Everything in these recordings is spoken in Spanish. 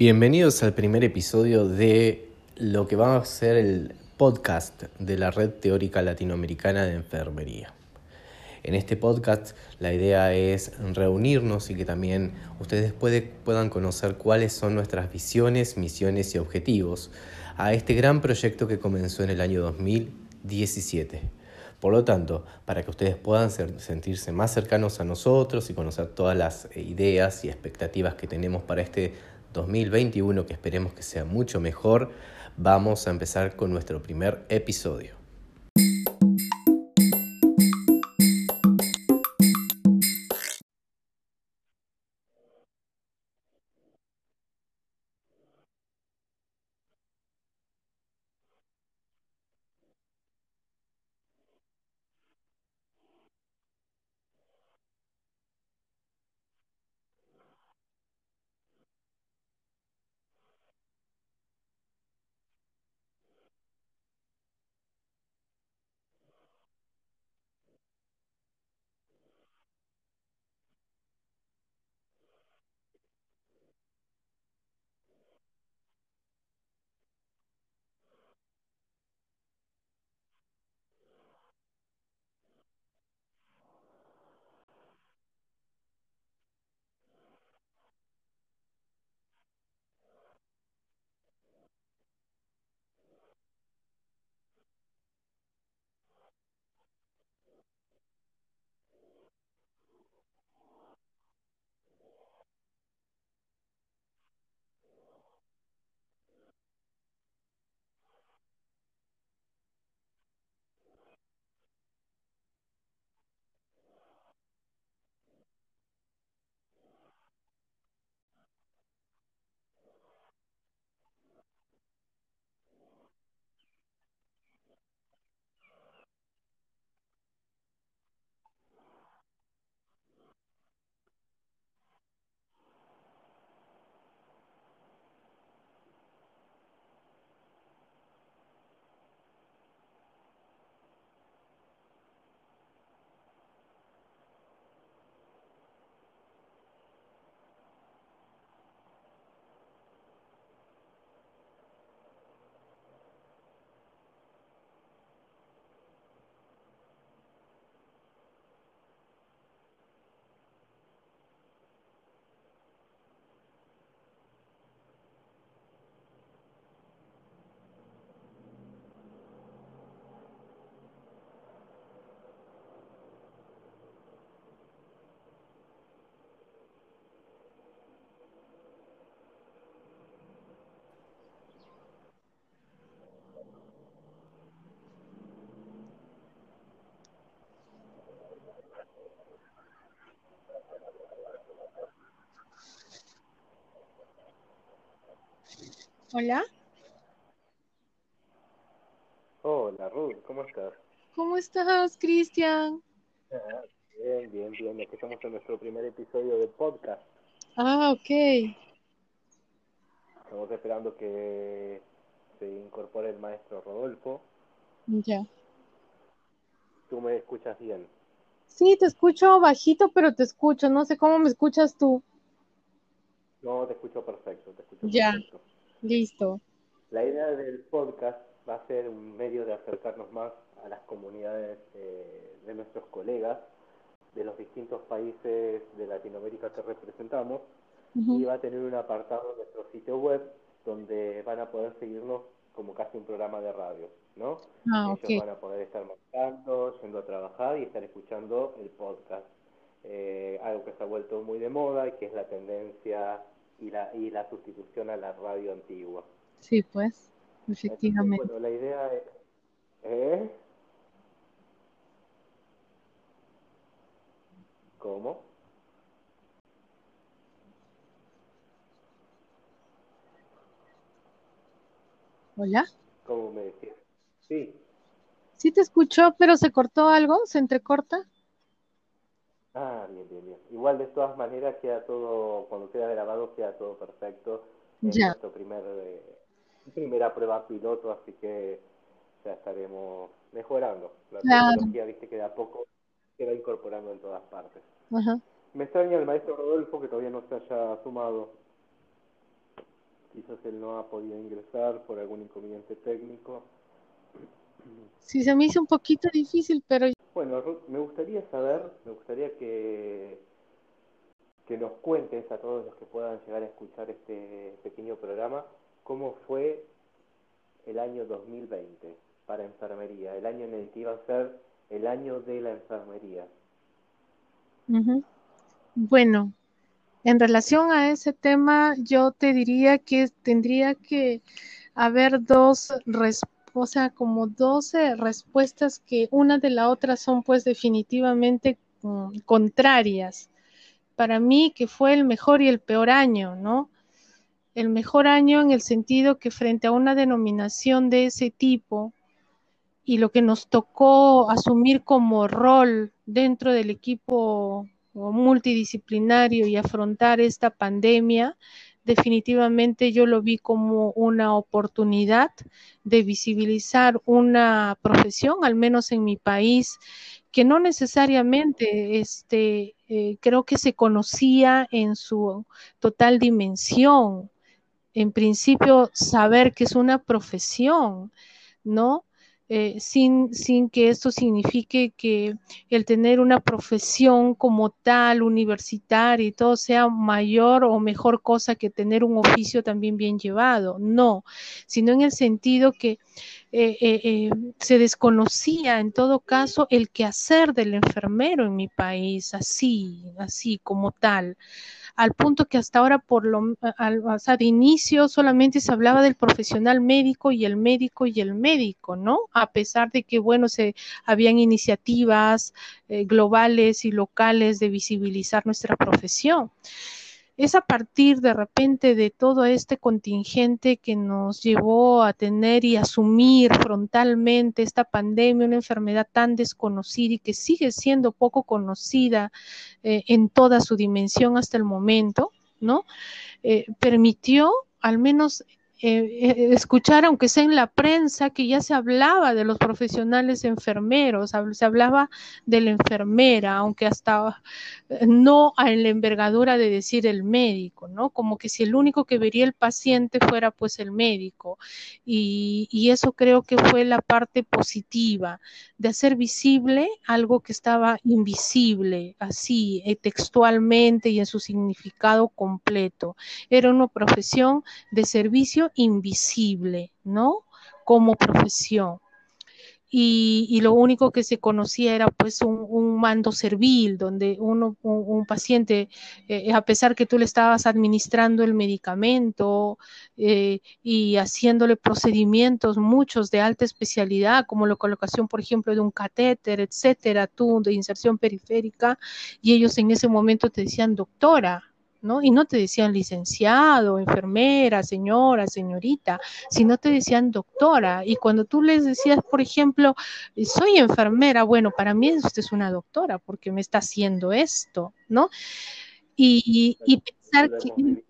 Bienvenidos al primer episodio de lo que va a ser el podcast de la Red Teórica Latinoamericana de Enfermería. En este podcast la idea es reunirnos y que también ustedes puedan conocer cuáles son nuestras visiones, misiones y objetivos a este gran proyecto que comenzó en el año 2017. Por lo tanto, para que ustedes puedan sentirse más cercanos a nosotros y conocer todas las ideas y expectativas que tenemos para este 2021, que esperemos que sea mucho mejor, vamos a empezar con nuestro primer episodio. Hola. Hola, Ruth, ¿cómo estás? ¿Cómo estás, Cristian? bien, bien, bien. Aquí estamos en nuestro primer episodio de podcast. Ah, ok. Estamos esperando que se incorpore el maestro Rodolfo. Ya. ¿Tú me escuchas bien? Sí, te escucho bajito, pero te escucho. No sé cómo me escuchas tú. No, te escucho perfecto, te escucho ya. perfecto. Listo. La idea del podcast va a ser un medio de acercarnos más a las comunidades eh, de nuestros colegas de los distintos países de Latinoamérica que representamos y va a tener un apartado en nuestro sitio web donde van a poder seguirnos como casi un programa de radio, ¿no? Ah, Ellos van a poder estar marcando, yendo a trabajar y estar escuchando el podcast. Eh, algo que se ha vuelto muy de moda y que es la tendencia y la, y la sustitución a la radio antigua. Sí, pues, efectivamente. bueno, la idea es... ¿Eh? ¿Cómo? Hola. ¿Cómo me decías? Sí. Sí te escuchó, pero se cortó algo, se entrecorta. Ah, bien, bien, bien. Igual de todas maneras queda todo, cuando queda grabado queda todo perfecto. Es ya. nuestro primer, eh, primera prueba piloto, así que ya estaremos mejorando. La tecnología, viste, que de a poco se va incorporando en todas partes. Ajá. Me extraña el maestro Rodolfo que todavía no se haya sumado. quizás él no ha podido ingresar por algún inconveniente técnico. Sí, se me hizo un poquito difícil, pero... Bueno, me gustaría saber, me gustaría que, que nos cuentes a todos los que puedan llegar a escuchar este pequeño programa, cómo fue el año 2020 para enfermería, el año en el que iba a ser el año de la enfermería. Bueno, en relación a ese tema, yo te diría que tendría que haber dos o sea, como 12 respuestas que una de la otra son pues definitivamente mm, contrarias. Para mí que fue el mejor y el peor año, ¿no? El mejor año en el sentido que frente a una denominación de ese tipo y lo que nos tocó asumir como rol dentro del equipo multidisciplinario y afrontar esta pandemia, definitivamente yo lo vi como una oportunidad de visibilizar una profesión, al menos en mi país, que no necesariamente este, eh, creo que se conocía en su total dimensión. En principio, saber que es una profesión, ¿no? Eh, sin, sin que esto signifique que el tener una profesión como tal, universitaria y todo sea mayor o mejor cosa que tener un oficio también bien llevado. No, sino en el sentido que eh, eh, se desconocía en todo caso el quehacer del enfermero en mi país, así, así como tal al punto que hasta ahora, por lo, al, o sea, de inicio solamente se hablaba del profesional médico y el médico y el médico, ¿no? A pesar de que, bueno, se habían iniciativas eh, globales y locales de visibilizar nuestra profesión es a partir de repente de todo este contingente que nos llevó a tener y asumir frontalmente esta pandemia, una enfermedad tan desconocida y que sigue siendo poco conocida eh, en toda su dimensión hasta el momento, ¿no? Eh, permitió al menos eh, eh, escuchar, aunque sea en la prensa, que ya se hablaba de los profesionales enfermeros, se hablaba de la enfermera, aunque hasta eh, no en la envergadura de decir el médico, ¿no? Como que si el único que vería el paciente fuera pues el médico. Y, y eso creo que fue la parte positiva, de hacer visible algo que estaba invisible, así, textualmente y en su significado completo. Era una profesión de servicio invisible, ¿no? Como profesión. Y, lo único que se conocía era pues un, mando servil, donde uno, un, paciente, eh, a pesar que tú le estabas administrando el medicamento eh, y haciéndole procedimientos, muchos de alta especialidad, como la colocación, por ejemplo, de un catéter, etcétera, de inserción periférica, y ellos en ese momento te decían, doctora, ¿no? Y no te decían licenciado, enfermera, señora, señorita, sino te decían doctora. Y cuando tú les decías, por ejemplo, soy enfermera, bueno, para mí usted es una doctora porque me está haciendo esto, ¿no? Y, pensar que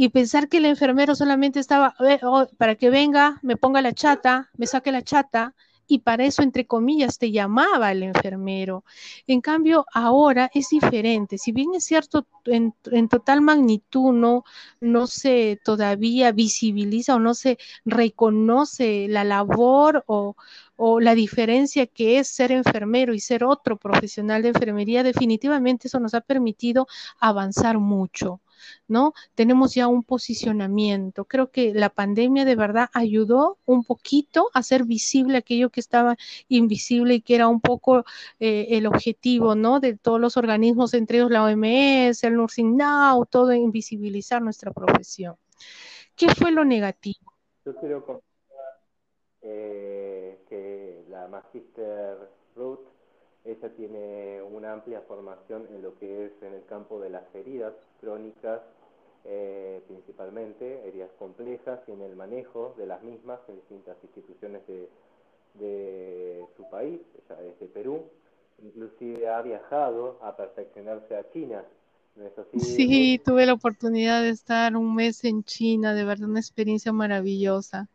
y pensar que el enfermero solamente estaba oh, para que venga, me ponga la chata, me saque la chata, y para eso, entre comillas, te llamaba el enfermero. En cambio, ahora es diferente. Si bien es cierto, en, total magnitud no, no se todavía visibiliza o no se reconoce la labor o, o la diferencia que es ser enfermero y ser otro profesional de enfermería, definitivamente eso nos ha permitido avanzar mucho. Tenemos ya un posicionamiento. Creo que la pandemia de verdad ayudó un poquito a hacer visible aquello que estaba invisible y que era un poco eh, el objetivo, ¿no? De todos los organismos, entre ellos la OMS, el Nursing Now, todo invisibilizar nuestra profesión. ¿Qué fue lo negativo? Yo quiero eh, que la Magister Ruth ella tiene una amplia formación en lo que es en el campo de las heridas crónicas, eh, principalmente, heridas complejas y en el manejo de las mismas en distintas instituciones de, su país, ella es de Perú, inclusive ha viajado a perfeccionarse a China. Sí, tuve la oportunidad de estar un mes en China, de verdad una experiencia maravillosa.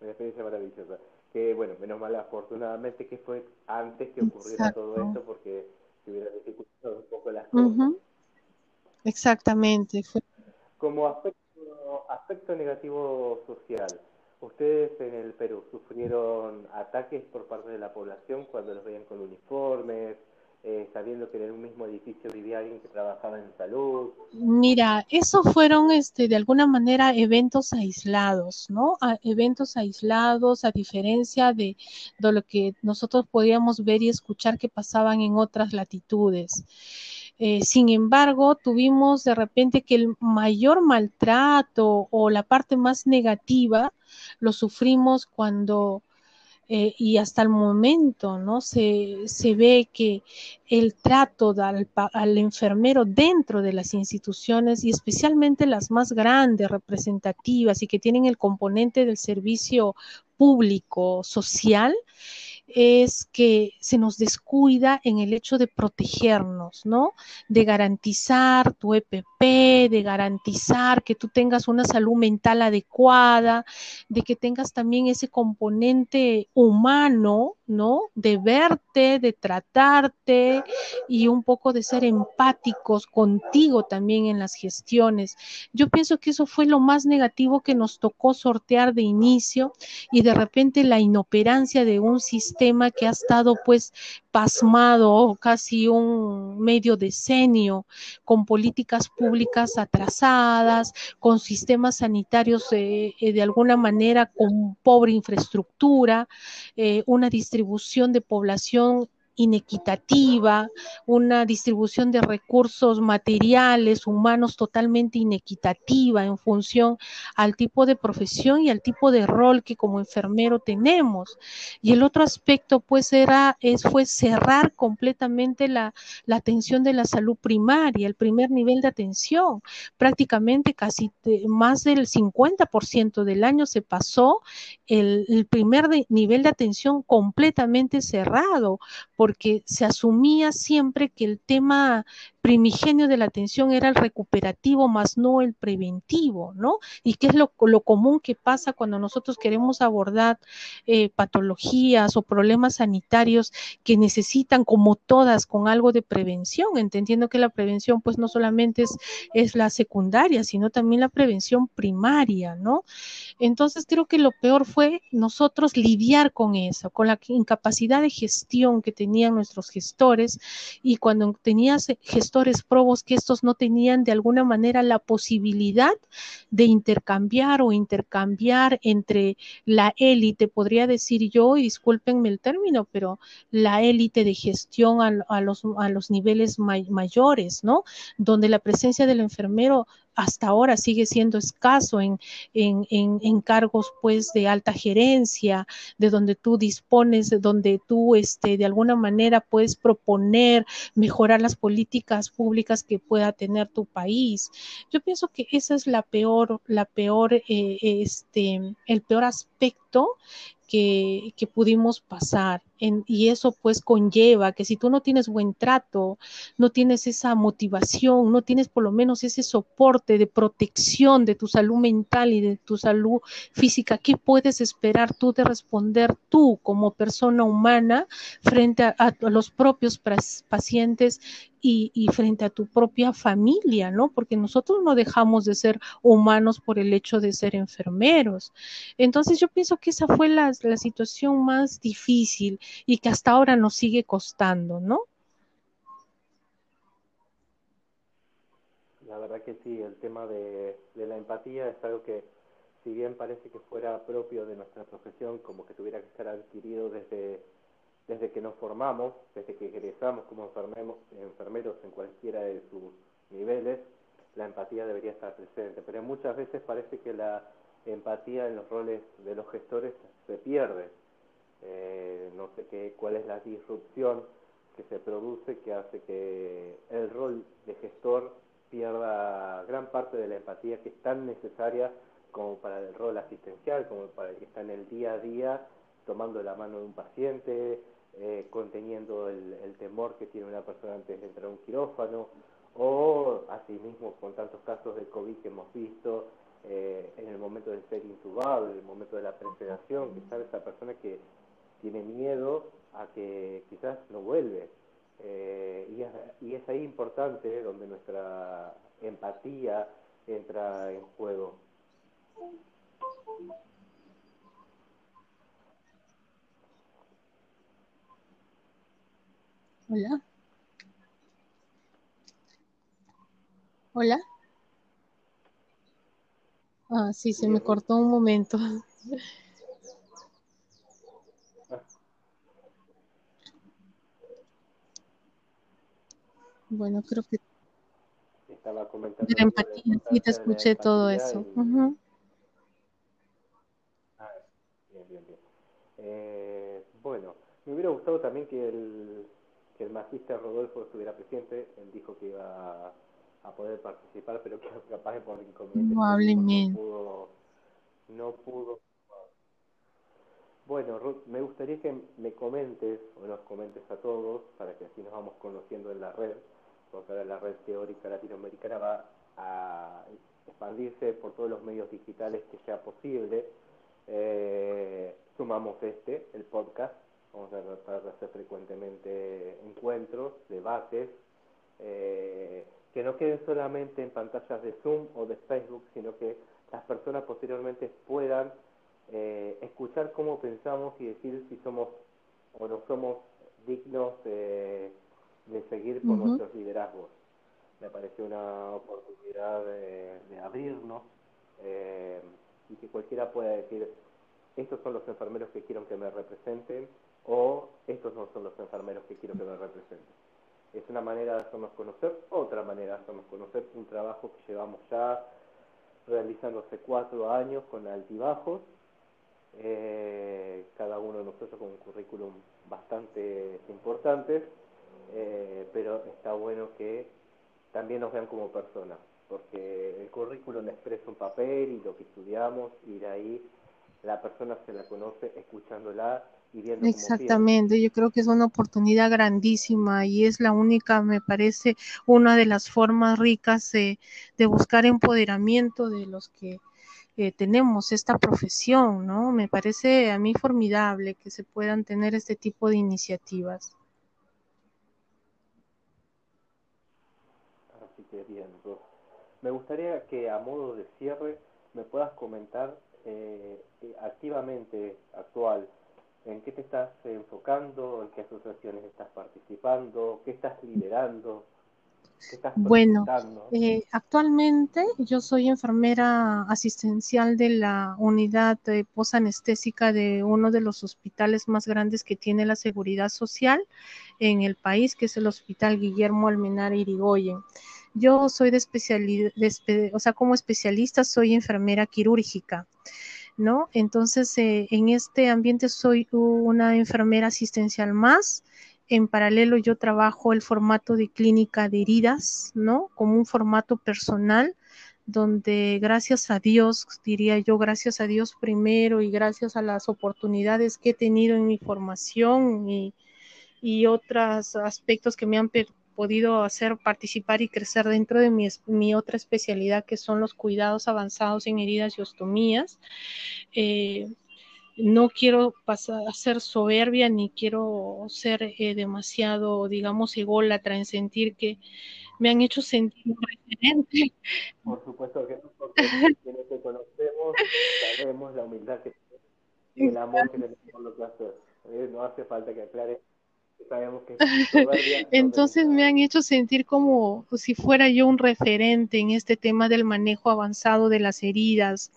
Una experiencia maravillosa que bueno, menos mal afortunadamente que fue antes que ocurriera todo esto porque se hubiera dificultado un poco las cosas. Exactamente. Como aspecto, aspecto negativo social, ¿ustedes en el Perú sufrieron ataques por parte de la población cuando los veían con uniformes, eh, sabiendo que en un mismo edificio vivía alguien que trabajaba en salud. Mira, eso fueron este, de alguna manera eventos aislados, ¿no? eventos aislados a diferencia de, de lo que nosotros podíamos ver y escuchar que pasaban en otras latitudes. Eh, sin embargo, tuvimos de repente que el mayor maltrato o la parte más negativa lo sufrimos cuando eh, y hasta el momento, ¿no? Se, se ve que el trato al, al, enfermero dentro de las instituciones y especialmente las más grandes, representativas y que tienen el componente del servicio público social, es que se nos descuida en el hecho de protegernos, ¿no? De garantizar tu EPP, de garantizar que tú tengas una salud mental adecuada, de que tengas también ese componente humano, ¿no? De verte, de tratarte y un poco de ser empáticos contigo también en las gestiones. Yo pienso que eso fue lo más negativo que nos tocó sortear de inicio y de repente la inoperancia de un sistema que ha estado pues pasmado casi un medio decenio con políticas públicas atrasadas, con sistemas sanitarios eh, eh, de alguna manera con pobre infraestructura, eh, una distribución de población inequitativa, una distribución de recursos materiales, humanos totalmente inequitativa en función al tipo de profesión y al tipo de rol que como enfermero tenemos. Y el otro aspecto pues era, es, fue cerrar completamente la, atención de la salud primaria, el primer nivel de atención. Prácticamente casi más del 50% del año se pasó el, primer nivel de atención completamente cerrado porque se asumía siempre que el tema primigenio de la atención era el recuperativo más no el preventivo, ¿no? Y qué es lo, lo común que pasa cuando nosotros queremos abordar eh, patologías o problemas sanitarios que necesitan, como todas, con algo de prevención, entendiendo que la prevención pues no solamente es, es la secundaria, sino también la prevención primaria, ¿no? Entonces creo que lo peor fue nosotros lidiar con eso, con la incapacidad de gestión que tenían nuestros gestores y cuando tenías probos que estos no tenían de alguna manera la posibilidad de intercambiar o intercambiar entre la élite, podría decir yo, y discúlpenme el término, pero la élite de gestión a, a, los, a los niveles may, mayores, ¿no? Donde la presencia del enfermero hasta ahora sigue siendo escaso en, en, en, cargos pues de alta gerencia, de donde tú dispones, de donde tú este, de alguna manera puedes proponer, mejorar las políticas públicas que pueda tener tu país. Yo pienso que esa es la peor, la peor, eh, este, el peor aspecto que, pudimos pasar. Y eso pues conlleva que si tú no tienes buen trato, no tienes esa motivación, no tienes por lo menos ese soporte de protección de tu salud mental y de tu salud física, ¿qué puedes esperar tú de responder tú como persona humana frente a los propios pacientes y, y, frente a tu propia familia, ¿no? Porque nosotros no dejamos de ser humanos por el hecho de ser enfermeros. Entonces yo pienso que esa fue la, la situación más difícil y que hasta ahora nos sigue costando, ¿no? La verdad que sí, el tema de, de la empatía es algo que si bien parece que fuera propio de nuestra profesión, como que tuviera que ser adquirido desde desde que nos formamos, desde que egresamos como enfermeros en cualquiera de sus niveles, la empatía debería estar presente. Pero muchas veces parece que la empatía en los roles de los gestores se pierde. Eh, no sé qué, cuál es la disrupción que se produce que hace que el rol de gestor pierda gran parte de la empatía que es tan necesaria como para el rol asistencial, como para el que está en el día a día tomando la mano de un paciente, eh, conteniendo el, el, temor que tiene una persona antes de entrar a un quirófano, o asimismo con tantos casos de COVID que hemos visto eh, en el momento de ser intubado, en el momento de la presedación, que sabe esa persona que tiene miedo a que quizás no vuelve. Eh, y, es, y, es, ahí importante donde nuestra empatía entra en juego. Hola. Hola. Ah, sí, se me cortó un momento. Bueno, creo que estaba comentando. De empatía, sí, te escuché todo eso. ah, bien, bien, bien. Eh, bueno, me hubiera gustado también que el, que el magista Rodolfo estuviera presente. Él dijo que iba a, poder participar, pero que capaz de por inconvenientes no pudo, no pudo. Bueno, Ruth, me gustaría que me comentes o nos comentes a todos para que así nos vamos conociendo en la red porque ahora la red teórica latinoamericana va a expandirse por todos los medios digitales que sea posible. Eh, sumamos este, el podcast, vamos a tratar de hacer frecuentemente encuentros, debates, eh, que no queden solamente en pantallas de Zoom o de Facebook, sino que las personas posteriormente puedan eh, escuchar cómo pensamos y decir si somos o no somos dignos de de seguir con nuestros liderazgos. Me pareció una oportunidad de, abrirnos eh, y que cualquiera pueda decir, estos son los enfermeros que quiero que me representen o estos no son los enfermeros que quiero que me representen. Es una manera de hacernos conocer, otra manera de hacernos conocer, un trabajo que llevamos ya realizando hace cuatro años con altibajos, eh, cada uno de nosotros con un currículum bastante importante, eh, pero está bueno que también nos vean como personas, porque el currículum expresa un papel y lo que estudiamos, y de ahí la persona se la conoce escuchándola y viendo Exactamente, yo creo que es una oportunidad grandísima y es la única, me parece, una de las formas ricas de, buscar empoderamiento de los que eh, tenemos esta profesión, ¿no? Me parece a mí formidable que se puedan tener este tipo de iniciativas. Me gustaría que a modo de cierre me puedas comentar eh, eh, activamente, actual, en qué te estás enfocando, en qué asociaciones estás participando, qué estás liderando. ¿Qué estás bueno, eh, actualmente yo soy enfermera asistencial de la unidad de posanestésica de uno de los hospitales más grandes que tiene la seguridad social en el país, que es el Hospital Guillermo Almenar Irigoyen. Yo soy de especialidad, o sea, como especialista soy enfermera quirúrgica, ¿no? Entonces, eh, en este ambiente soy una enfermera asistencial más. En paralelo yo trabajo el formato de clínica de heridas, ¿no? Como un formato personal donde gracias a Dios, diría yo, gracias a Dios primero y gracias a las oportunidades que he tenido en mi formación y, y otros aspectos que me han podido hacer participar y crecer dentro de mi, mi, otra especialidad que son los cuidados avanzados en heridas y ostomías. Eh, no quiero pasar a ser soberbia ni quiero ser eh, demasiado, digamos, ególatra en sentir que me han hecho sentir un referente. Por supuesto que no, porque quienes te conocemos sabemos la humildad que y el amor que tenemos por lo que hacer. Eh, no hace falta que Entonces me han hecho sentir como si fuera yo un referente en este tema del manejo avanzado de las heridas.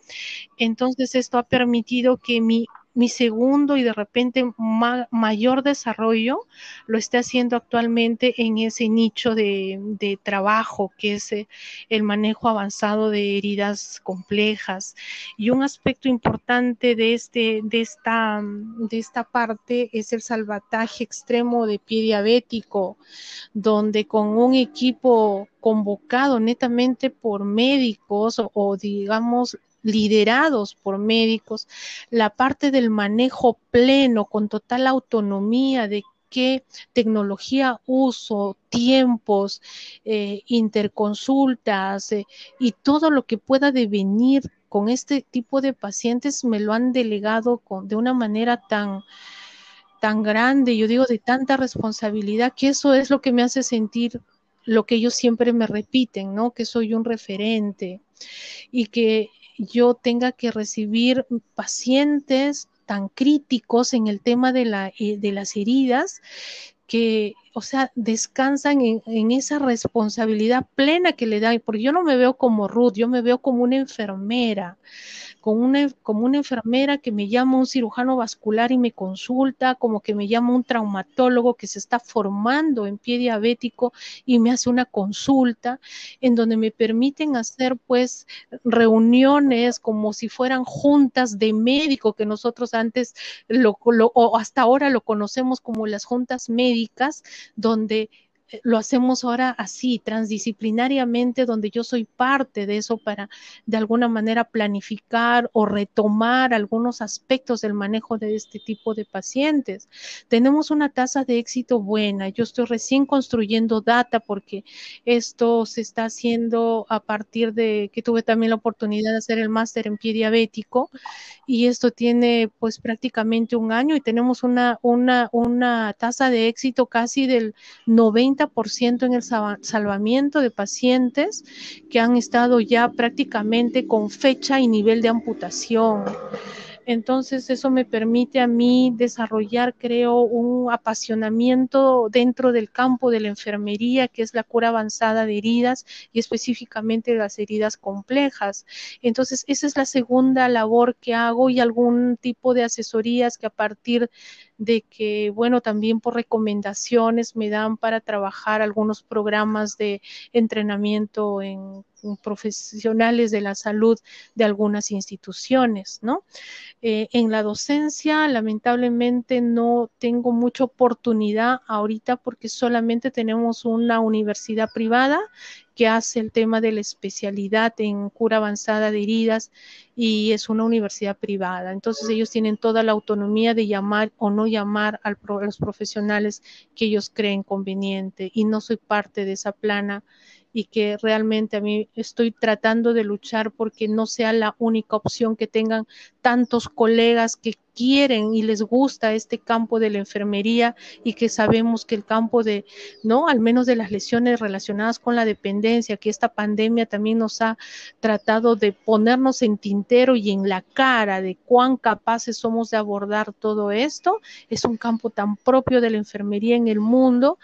Entonces esto ha permitido que mi mi segundo y de repente mayor desarrollo lo esté haciendo actualmente en ese nicho de, trabajo que es eh, el manejo avanzado de heridas complejas. Y un aspecto importante de, este, de, esta, de esta parte es el salvataje extremo de pie diabético, donde con un equipo convocado netamente por médicos o digamos liderados por médicos, la parte del manejo pleno, con total autonomía de qué tecnología uso, tiempos, eh, interconsultas eh, y todo lo que pueda devenir con este tipo de pacientes me lo han delegado con, de una manera tan, tan grande, yo digo de tanta responsabilidad, que eso es lo que me hace sentir lo que ellos siempre me repiten, ¿no? Que soy un referente y que yo tenga que recibir pacientes tan críticos en el tema de, la, eh, de las heridas que, o sea, descansan en, en, esa responsabilidad plena que le dan, porque yo no me veo como Ruth, yo me veo como una enfermera, una, como una enfermera que me llama un cirujano vascular y me consulta, como que me llama un traumatólogo que se está formando en pie diabético y me hace una consulta, en donde me permiten hacer pues reuniones como si fueran juntas de médico que nosotros antes lo, lo o hasta ahora lo conocemos como las juntas médicas, donde lo hacemos ahora así, transdisciplinariamente, donde yo soy parte de eso para de alguna manera planificar o retomar algunos aspectos del manejo de este tipo de pacientes. Tenemos una tasa de éxito buena. Yo estoy recién construyendo data porque esto se está haciendo a partir de que tuve también la oportunidad de hacer el máster en pie diabético y esto tiene pues prácticamente un año y tenemos una, una, una tasa de éxito casi del 90 en el salvamiento de pacientes que han estado ya prácticamente con fecha y nivel de amputación. Entonces eso me permite a mí desarrollar, creo, un apasionamiento dentro del campo de la enfermería, que es la cura avanzada de heridas y específicamente las heridas complejas. Entonces esa es la segunda labor que hago y algún tipo de asesorías que a partir de que, bueno, también por recomendaciones me dan para trabajar algunos programas de entrenamiento en profesionales de la salud de algunas instituciones, ¿no? Eh, en la docencia, lamentablemente, no tengo mucha oportunidad ahorita porque solamente tenemos una universidad privada que hace el tema de la especialidad en cura avanzada de heridas y es una universidad privada. Entonces ellos tienen toda la autonomía de llamar o no llamar a los profesionales que ellos creen conveniente y no soy parte de esa plana y que realmente a mí estoy tratando de luchar porque no sea la única opción que tengan tantos colegas que quieren y les gusta este campo de la enfermería y que sabemos que el campo de, ¿no? Al menos de las lesiones relacionadas con la dependencia, que esta pandemia también nos ha tratado de ponernos en tintero y en la cara de cuán capaces somos de abordar todo esto, es un campo tan propio de la enfermería en el mundo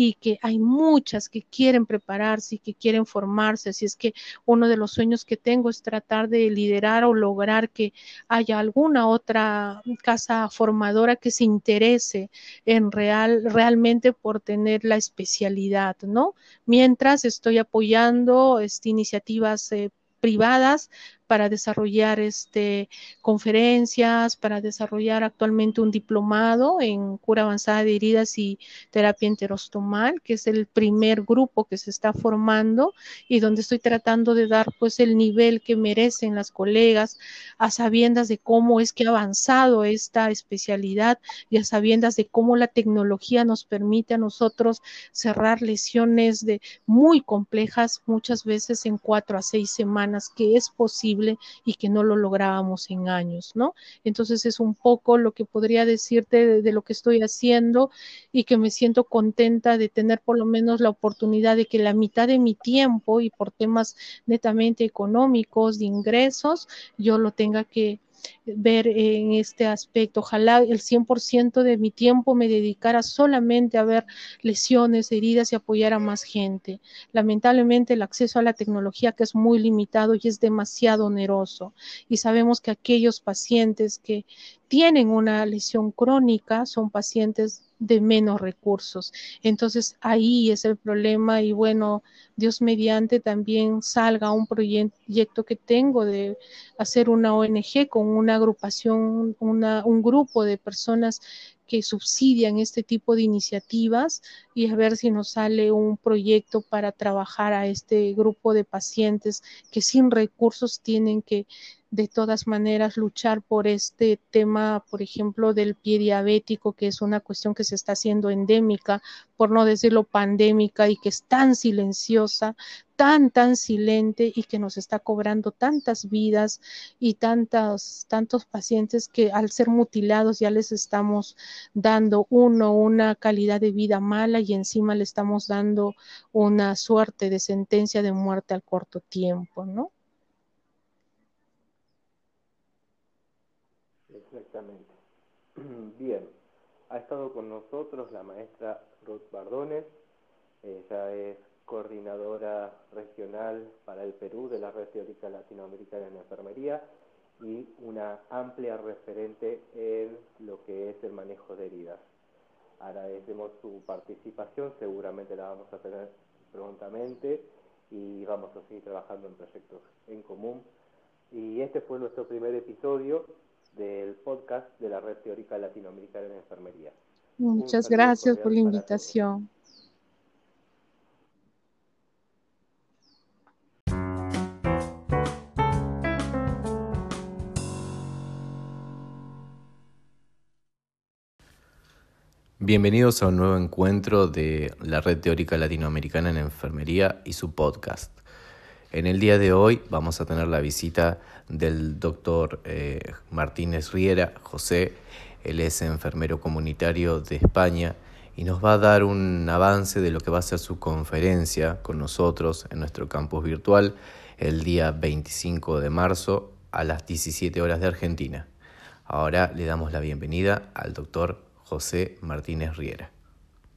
y que hay muchas que quieren prepararse y que quieren formarse. Así es que uno de los sueños que tengo es tratar de liderar o lograr que haya alguna otra casa formadora que se interese en real, realmente por tener la especialidad, ¿no? Mientras estoy apoyando este, iniciativas eh, privadas para desarrollar este, conferencias, para desarrollar actualmente un diplomado en cura avanzada de heridas y terapia enterostomal, que es el primer grupo que se está formando y donde estoy tratando de dar pues el nivel que merecen las colegas a sabiendas de cómo es que ha avanzado esta especialidad y a sabiendas de cómo la tecnología nos permite a nosotros cerrar lesiones de muy complejas muchas veces en cuatro a seis semanas, que es posible y que no lo lográbamos en años, ¿no? Entonces es un poco lo que podría decirte de, de, lo que estoy haciendo y que me siento contenta de tener por lo menos la oportunidad de que la mitad de mi tiempo y por temas netamente económicos, de ingresos, yo lo tenga que ver en este aspecto. Ojalá el 100% de mi tiempo me dedicara solamente a ver lesiones, heridas y apoyar a más gente. Lamentablemente el acceso a la tecnología que es muy limitado y es demasiado oneroso. Y sabemos que aquellos pacientes que tienen una lesión crónica son pacientes de menos recursos. Entonces ahí es el problema y bueno, Dios mediante también salga un proyecto que tengo de hacer una ONG con una agrupación, una, un grupo de personas que subsidian este tipo de iniciativas y a ver si nos sale un proyecto para trabajar a este grupo de pacientes que sin recursos tienen que de todas maneras luchar por este tema, por ejemplo, del pie diabético, que es una cuestión que se está haciendo endémica por no decirlo pandémica y que es tan silenciosa, tan, tan silente y que nos está cobrando tantas vidas y tantos, tantos pacientes que al ser mutilados ya les estamos dando uno una calidad de vida mala y encima le estamos dando una suerte de sentencia de muerte al corto tiempo, ¿no? Exactamente. Bien, ha estado con nosotros la maestra Ruth Bardones, ella es coordinadora regional para el Perú de la Red Teórica Latinoamericana en Enfermería y una amplia referente en lo que es el manejo de heridas. Agradecemos su participación, seguramente la vamos a tener prontamente y vamos a seguir trabajando en proyectos en común. Y este fue nuestro primer episodio del podcast de la Red Teórica Latinoamericana en Enfermería. Muchas gracias por la invitación. Bienvenidos a un nuevo encuentro de la Red Teórica Latinoamericana en Enfermería y su podcast. En el día de hoy vamos a tener la visita del doctor eh, Martínez Riera, José, él es enfermero comunitario de España y nos va a dar un avance de lo que va a ser su conferencia con nosotros en nuestro campus virtual el día 25 de marzo a las 17 horas de Argentina. Ahora le damos la bienvenida al doctor José Martínez Riera.